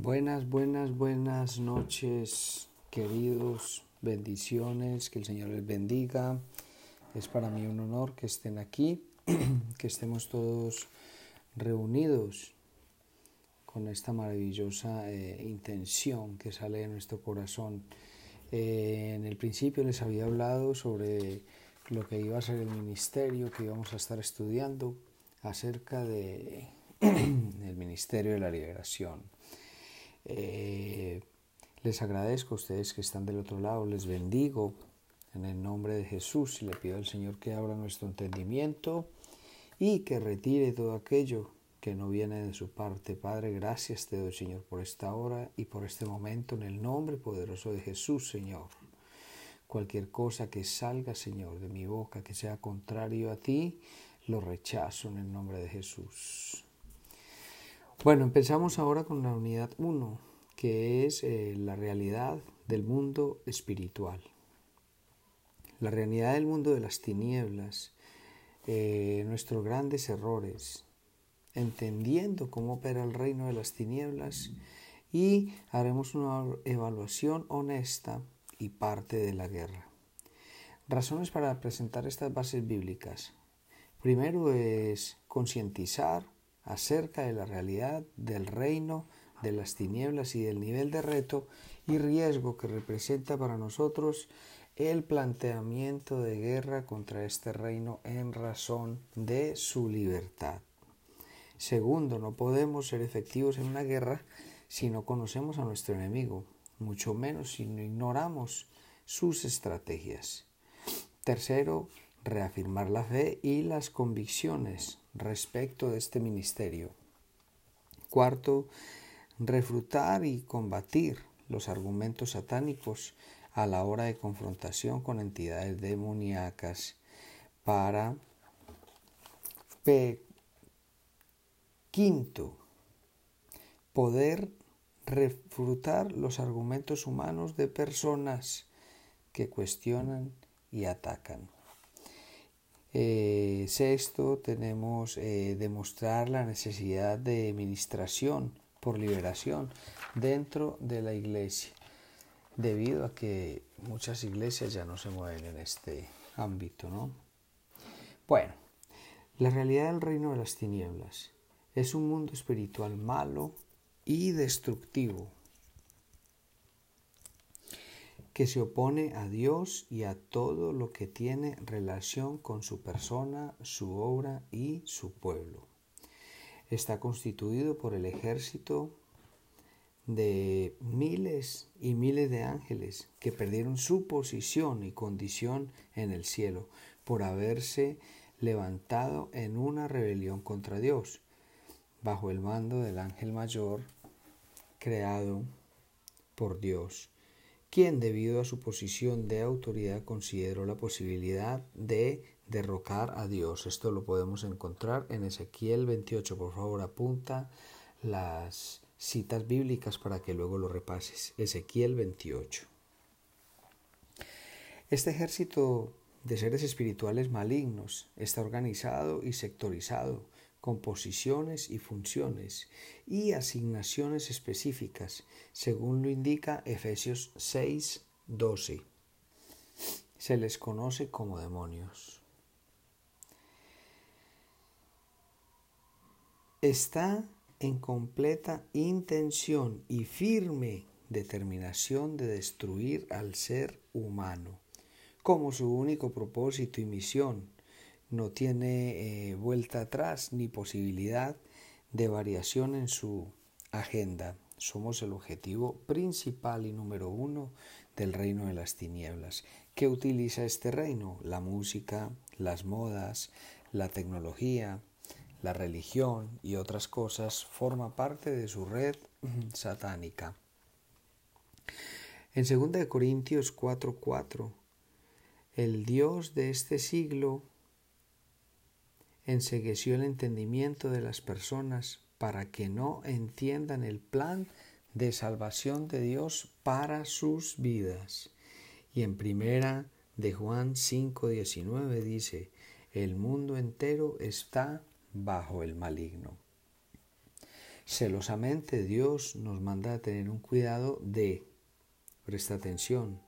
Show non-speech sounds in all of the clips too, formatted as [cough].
Buenas, buenas, buenas noches, queridos. Bendiciones, que el Señor les bendiga. Es para mí un honor que estén aquí, [clears throat] que estemos todos reunidos con esta maravillosa eh, intención que sale de nuestro corazón. Eh, en el principio les había hablado sobre lo que iba a ser el ministerio que íbamos a estar estudiando acerca de [clears throat] el ministerio de la liberación. Eh, les agradezco a ustedes que están del otro lado, les bendigo en el nombre de Jesús y le pido al Señor que abra nuestro entendimiento y que retire todo aquello que no viene de su parte. Padre, gracias te doy, Señor, por esta hora y por este momento en el nombre poderoso de Jesús, Señor. Cualquier cosa que salga, Señor, de mi boca que sea contrario a ti, lo rechazo en el nombre de Jesús. Bueno, empezamos ahora con la unidad 1, que es eh, la realidad del mundo espiritual. La realidad del mundo de las tinieblas, eh, nuestros grandes errores, entendiendo cómo opera el reino de las tinieblas y haremos una evaluación honesta y parte de la guerra. Razones para presentar estas bases bíblicas. Primero es concientizar acerca de la realidad del reino de las tinieblas y del nivel de reto y riesgo que representa para nosotros el planteamiento de guerra contra este reino en razón de su libertad. Segundo, no podemos ser efectivos en una guerra si no conocemos a nuestro enemigo, mucho menos si no ignoramos sus estrategias. Tercero, reafirmar la fe y las convicciones respecto de este ministerio. Cuarto, refutar y combatir los argumentos satánicos a la hora de confrontación con entidades demoníacas para P. Quinto, poder refutar los argumentos humanos de personas que cuestionan y atacan. Eh, sexto, tenemos eh, demostrar la necesidad de administración por liberación dentro de la iglesia, debido a que muchas iglesias ya no se mueven en este ámbito, ¿no? Bueno, la realidad del reino de las tinieblas es un mundo espiritual malo y destructivo que se opone a Dios y a todo lo que tiene relación con su persona, su obra y su pueblo. Está constituido por el ejército de miles y miles de ángeles que perdieron su posición y condición en el cielo por haberse levantado en una rebelión contra Dios, bajo el mando del ángel mayor creado por Dios quien debido a su posición de autoridad consideró la posibilidad de derrocar a Dios. Esto lo podemos encontrar en Ezequiel 28. Por favor, apunta las citas bíblicas para que luego lo repases. Ezequiel 28. Este ejército de seres espirituales malignos está organizado y sectorizado composiciones y funciones y asignaciones específicas, según lo indica Efesios 6, 12. Se les conoce como demonios. Está en completa intención y firme determinación de destruir al ser humano, como su único propósito y misión no tiene eh, vuelta atrás ni posibilidad de variación en su agenda. Somos el objetivo principal y número uno del reino de las tinieblas. ¿Qué utiliza este reino? La música, las modas, la tecnología, la religión y otras cosas forma parte de su red [clears throat] satánica. En 2 Corintios 4:4, el Dios de este siglo ensegueció el entendimiento de las personas para que no entiendan el plan de salvación de Dios para sus vidas. Y en primera de Juan 5:19 dice, el mundo entero está bajo el maligno. Celosamente Dios nos manda a tener un cuidado de, presta atención,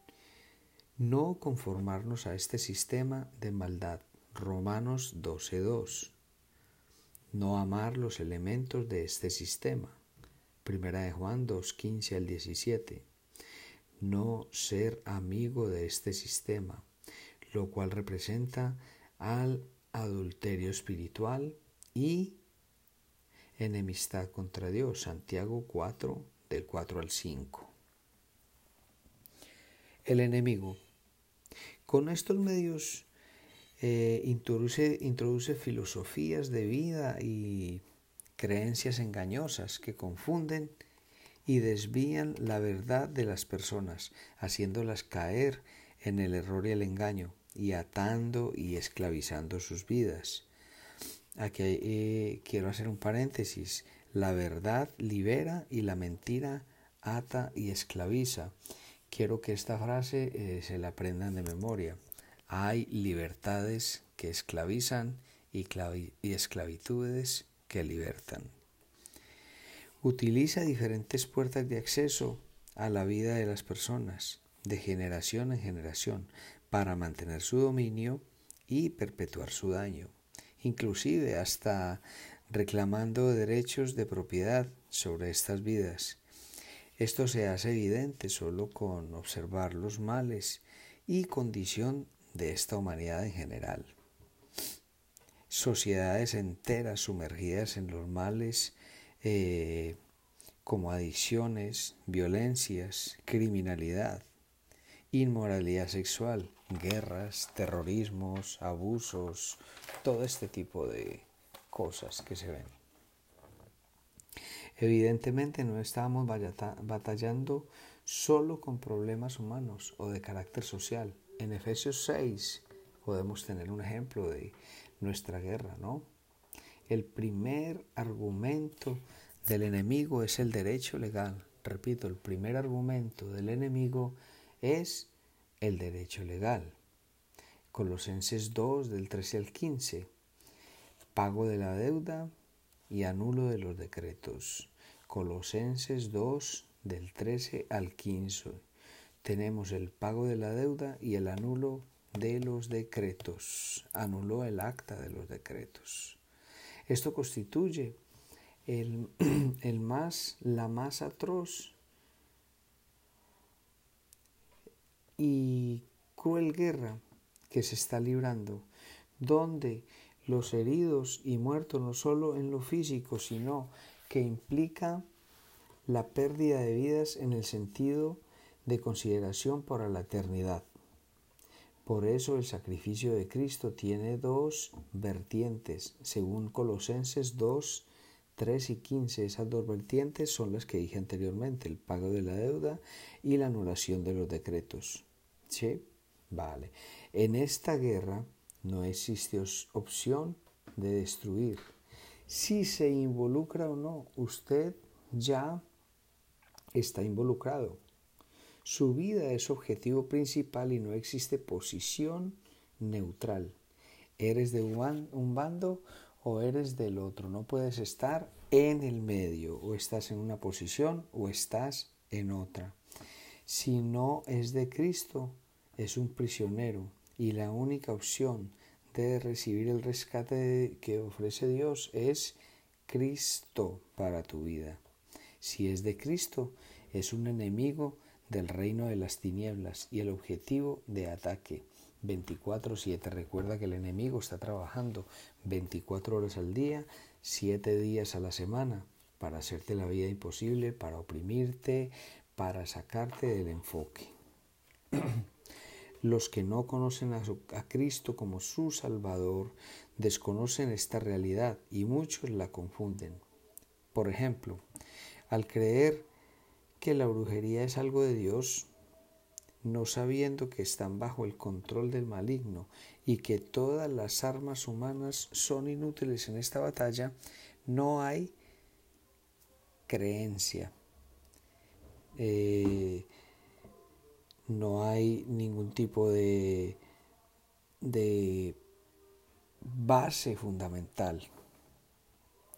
no conformarnos a este sistema de maldad. Romanos 12.2. No amar los elementos de este sistema. Primera de Juan 2.15 al 17. No ser amigo de este sistema, lo cual representa al adulterio espiritual y enemistad contra Dios. Santiago 4, del 4 al 5. El enemigo con estos medios eh, introduce, introduce filosofías de vida y creencias engañosas que confunden y desvían la verdad de las personas, haciéndolas caer en el error y el engaño, y atando y esclavizando sus vidas. Aquí eh, quiero hacer un paréntesis. La verdad libera y la mentira ata y esclaviza. Quiero que esta frase eh, se la aprendan de memoria. Hay libertades que esclavizan y, esclavitudes que libertan. Utiliza diferentes puertas de acceso a la vida de las personas, de generación en generación, para mantener su dominio y perpetuar su daño, inclusive hasta reclamando derechos de propiedad sobre estas vidas esto se hace evidente solo con observar los males y condición de esta humanidad en general. Sociedades enteras sumergidas en los males eh, como adicciones, violencias, criminalidad, inmoralidad sexual, guerras, terrorismos, abusos, todo este tipo de cosas que se ven. Evidentemente no estábamos batallando solo con problemas humanos o de carácter social. En Efesios 6 podemos tener un ejemplo de nuestra guerra, ¿no? El primer argumento del enemigo es el derecho legal. Repito, el primer argumento del enemigo es el derecho legal. Colosenses 2 del 13 al 15. Pago de la deuda y anulo de los decretos. Colosenses 2 del 13 al 15. Tenemos el pago de la deuda y el anulo de los decretos. Anuló el acta de los decretos. Esto constituye el, [clears throat] el más, la más atroz y cruel guerra que se está librando, donde los heridos y muertos no solo en lo físico, sino que implica la pérdida de vidas en el sentido de consideración para la eternidad. Por eso el sacrificio de Cristo tiene dos vertientes, según Colosenses 2, 3 y 15. Esas dos vertientes son las que dije anteriormente, el pago de la deuda y la anulación de los decretos. ¿Sí? Vale. En esta guerra no existe opción de destruir si se involucra o no, usted ya está involucrado. Su vida es objetivo principal y no existe posición neutral. ¿Eres de un bando o eres del otro? No puedes estar en el medio. O estás en una posición o estás en otra. Si no es de Cristo, es un prisionero y la única opción de recibir el rescate que ofrece Dios es Cristo para tu vida. Si es de Cristo, es un enemigo del reino de las tinieblas y el objetivo de ataque 24/7. Recuerda que el enemigo está trabajando 24 horas al día, 7 días a la semana para hacerte la vida imposible, para oprimirte, para sacarte del enfoque. Los que no conocen a, Cristo como su Salvador desconocen esta realidad y muchos la confunden. Por ejemplo, al creer que la brujería es algo de Dios, no sabiendo que están bajo el control del maligno y que todas las armas humanas son inútiles en esta batalla, no hay creencia. Eh, no hay ningún tipo de, de base fundamental.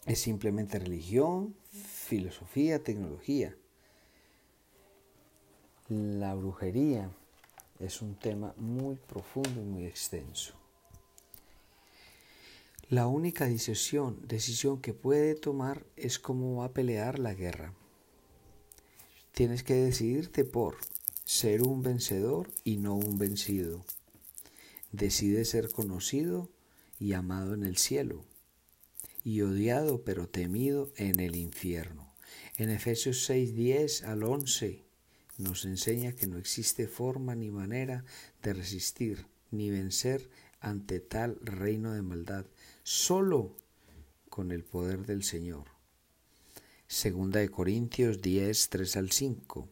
Es simplemente religión, filosofía, tecnología. La brujería es un tema muy profundo y muy extenso. La única decisión, decisión que puede tomar es cómo va a pelear la guerra. Tienes que decidirte por ser un vencedor y no un vencido. Decide ser conocido y amado en el cielo, y odiado pero temido en el infierno. En Efesios 6, 10 al 11 nos enseña que no existe forma ni manera de resistir ni vencer ante tal reino de maldad, solo con el poder del Señor. Segunda de Corintios 10, 3 al 5.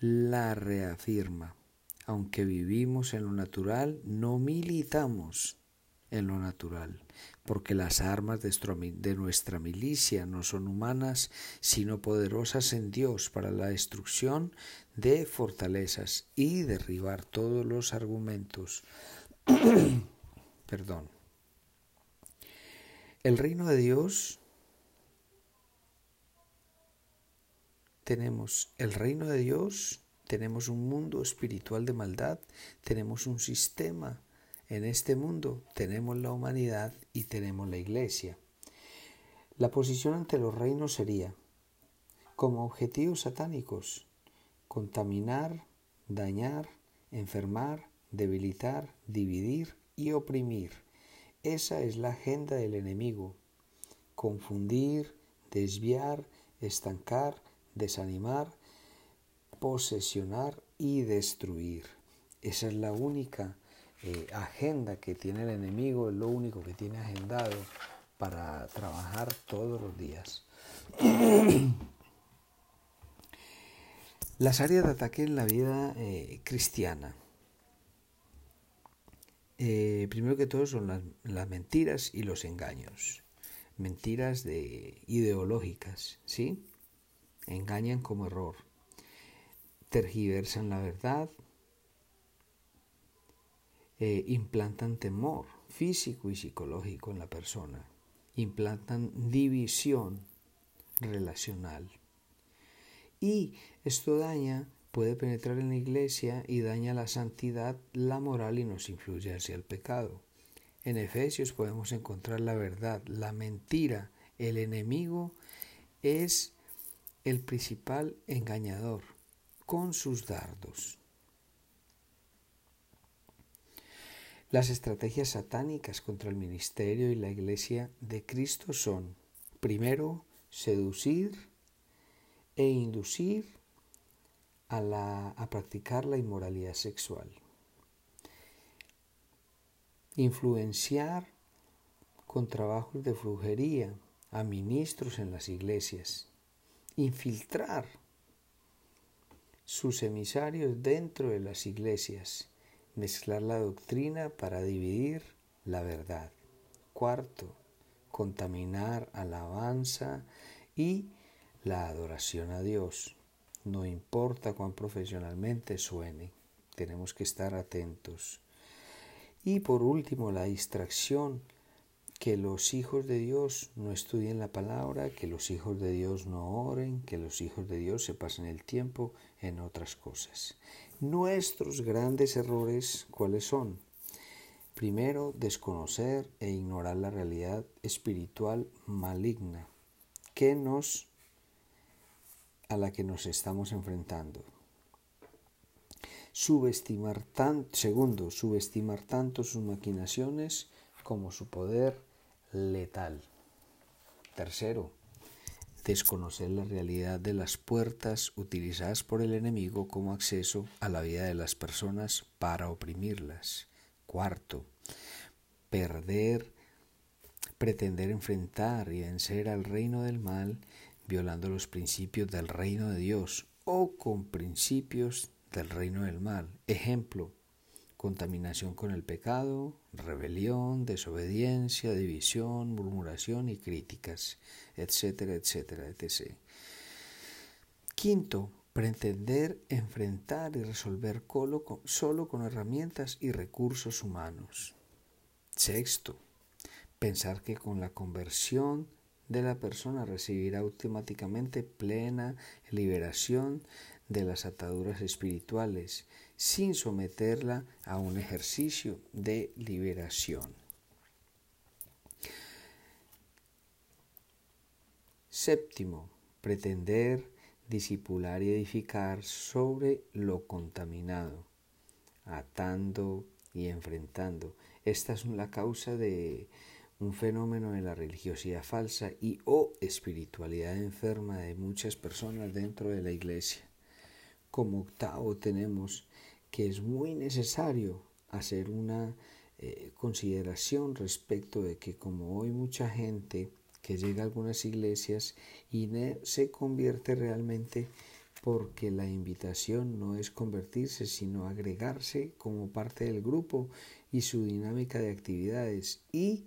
La reafirma. Aunque vivimos en lo natural, no militamos en lo natural, porque las armas de nuestra milicia no son humanas, sino poderosas en Dios para la destrucción de fortalezas y derribar todos los argumentos. [clears throat] Perdón. El reino de Dios tenemos el reino de Dios, tenemos un mundo espiritual de maldad, tenemos un sistema en este mundo, tenemos la humanidad y tenemos la iglesia. La posición ante los reinos sería, como objetivos satánicos, contaminar, dañar, enfermar, debilitar, dividir y oprimir. Esa es la agenda del enemigo. Confundir, desviar, estancar, desanimar, posesionar y destruir. Esa es la única eh, agenda que tiene el enemigo, es lo único que tiene agendado para trabajar todos los días. [clears throat] Las áreas de ataque en la vida eh, cristiana. Eh, primero que todo son las, las, mentiras y los engaños. Mentiras de, ideológicas, ¿sí? engañan como error, tergiversan la verdad, eh, implantan temor físico y psicológico en la persona, implantan división relacional. Y esto daña, puede penetrar en la iglesia y daña la santidad, la moral y nos influye hacia el pecado. En Efesios podemos encontrar la verdad, la mentira, el enemigo es el principal engañador con sus dardos. Las estrategias satánicas contra el ministerio y la iglesia de Cristo son, primero, seducir e inducir a, practicar la inmoralidad sexual, influenciar con trabajos de brujería a ministros en las iglesias, infiltrar sus emisarios dentro de las iglesias, mezclar la doctrina para dividir la verdad. Cuarto, contaminar alabanza y la adoración a Dios. No importa cuán profesionalmente suene, tenemos que estar atentos. Y por último, la distracción que los hijos de Dios no estudien la palabra, que los hijos de Dios no oren, que los hijos de Dios se pasen el tiempo en otras cosas. Nuestros grandes errores, ¿cuáles son? Primero, desconocer e ignorar la realidad espiritual maligna que nos a la que nos estamos enfrentando. Subestimar tan, segundo, subestimar tanto sus maquinaciones como su poder letal. Tercero, desconocer la realidad de las puertas utilizadas por el enemigo como acceso a la vida de las personas para oprimirlas. Cuarto, perder, pretender enfrentar y vencer al reino del mal violando los principios del reino de Dios o con principios del reino del mal. Ejemplo, contaminación con el pecado, rebelión, desobediencia, división, murmuración y críticas, etcétera, etcétera, etc. Quinto, pretender enfrentar y resolver solo con herramientas y recursos humanos. Sexto, pensar que con la conversión de la persona recibirá automáticamente plena liberación de las ataduras espirituales sin someterla a un ejercicio de liberación. Séptimo, pretender disipular y edificar sobre lo contaminado, atando y enfrentando. Esta es la causa de un fenómeno de la religiosidad falsa y o espiritualidad enferma de muchas personas dentro de la iglesia. Como octavo tenemos que es muy necesario hacer una eh, consideración respecto de que como hoy mucha gente que llega a algunas iglesias y se convierte realmente porque la invitación no es convertirse, sino agregarse como parte del grupo y su dinámica de actividades y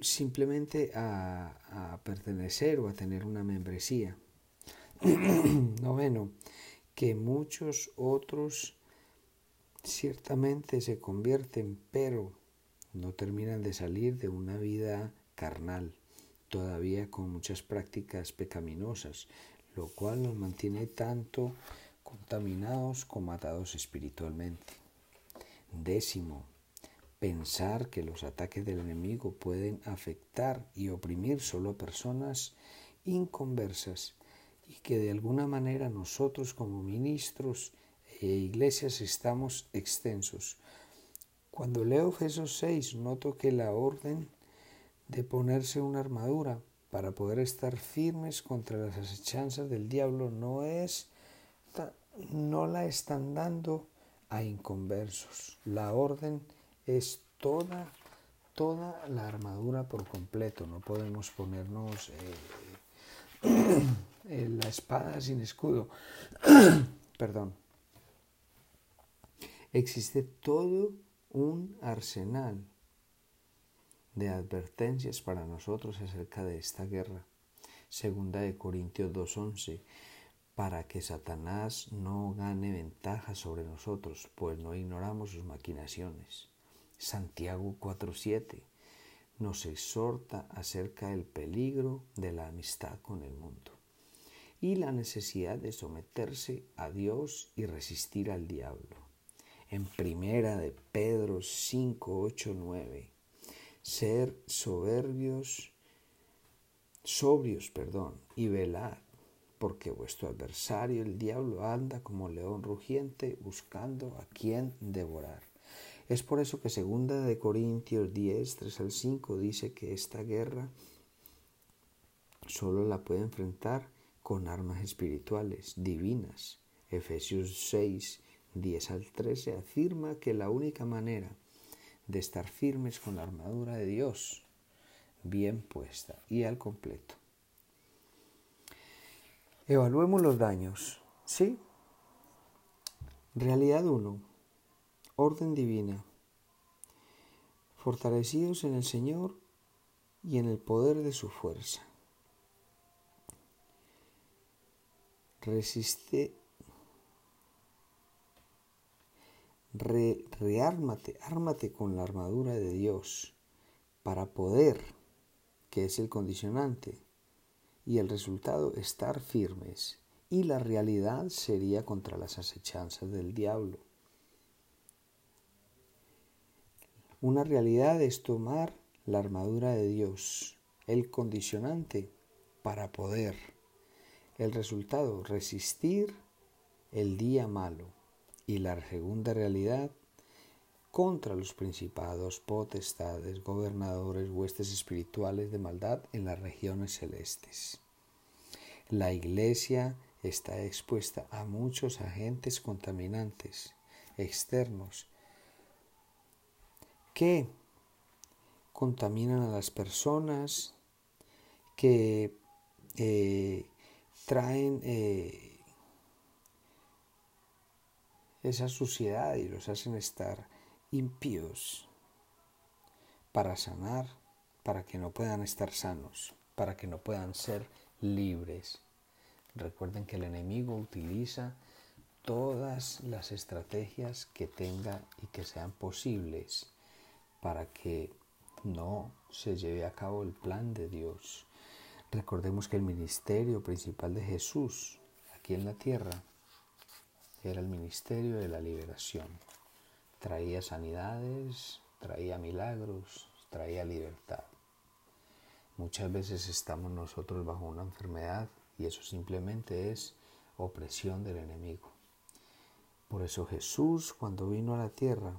simplemente a, a, pertenecer o a tener una membresía. [clears throat] Noveno, que muchos otros ciertamente se convierten, pero no terminan de salir de una vida carnal, todavía con muchas prácticas pecaminosas, lo cual nos mantiene tanto contaminados como atados espiritualmente. Décimo, pensar que los ataques del enemigo pueden afectar y oprimir solo a personas inconversas y que de alguna manera nosotros como ministros e iglesias estamos extensos. Cuando leo Efesios 6 noto que la orden de ponerse una armadura para poder estar firmes contra las acechanzas del diablo no es no la están dando a inconversos. La orden es toda toda la armadura por completo. No podemos ponernos eh, la espada sin escudo. [clears throat] Perdón. Existe todo un arsenal de advertencias para nosotros acerca de esta guerra. Segunda de Corintios 2.11, para que Satanás no gane ventaja sobre nosotros, pues no ignoramos sus maquinaciones. Santiago 4.7 nos exhorta acerca del peligro de la amistad con el mundo y la necesidad de someterse a Dios y resistir al diablo. En primera de Pedro 5, 8, 9, ser soberbios, sobrios, perdón, y velad, porque vuestro adversario el diablo anda como león rugiente buscando a quien devorar. Es por eso que segunda de Corintios 10, 3 al 5 dice que esta guerra solo la puede enfrentar con armas espirituales divinas. Efesios 6, 10 al 13 afirma que la única manera de estar firmes con la armadura de Dios bien puesta y al completo. Evaluemos los daños. ¿Sí? Realidad 1. Orden divina. Fortalecidos en el Señor y en el poder de su fuerza. Resiste, re, reármate, ármate con la armadura de Dios para poder, que es el condicionante, y el resultado estar firmes. Y la realidad sería contra las acechanzas del diablo. Una realidad es tomar la armadura de Dios, el condicionante para poder el resultado, resistir el día malo y la segunda realidad contra los principados, potestades, gobernadores, huestes espirituales de maldad en las regiones celestes. La iglesia está expuesta a muchos agentes contaminantes externos que contaminan a las personas, que eh, traen eh, esa suciedad y los hacen estar impíos para sanar, para que no puedan estar sanos, para que no puedan ser libres. Recuerden que el enemigo utiliza todas las estrategias que tenga y que sean posibles para que no se lleve a cabo el plan de Dios. Recordemos que el ministerio principal de Jesús aquí en la tierra era el ministerio de la liberación. Traía sanidades, traía milagros, traía libertad. Muchas veces estamos nosotros bajo una enfermedad y eso simplemente es opresión del enemigo. Por eso Jesús cuando vino a la tierra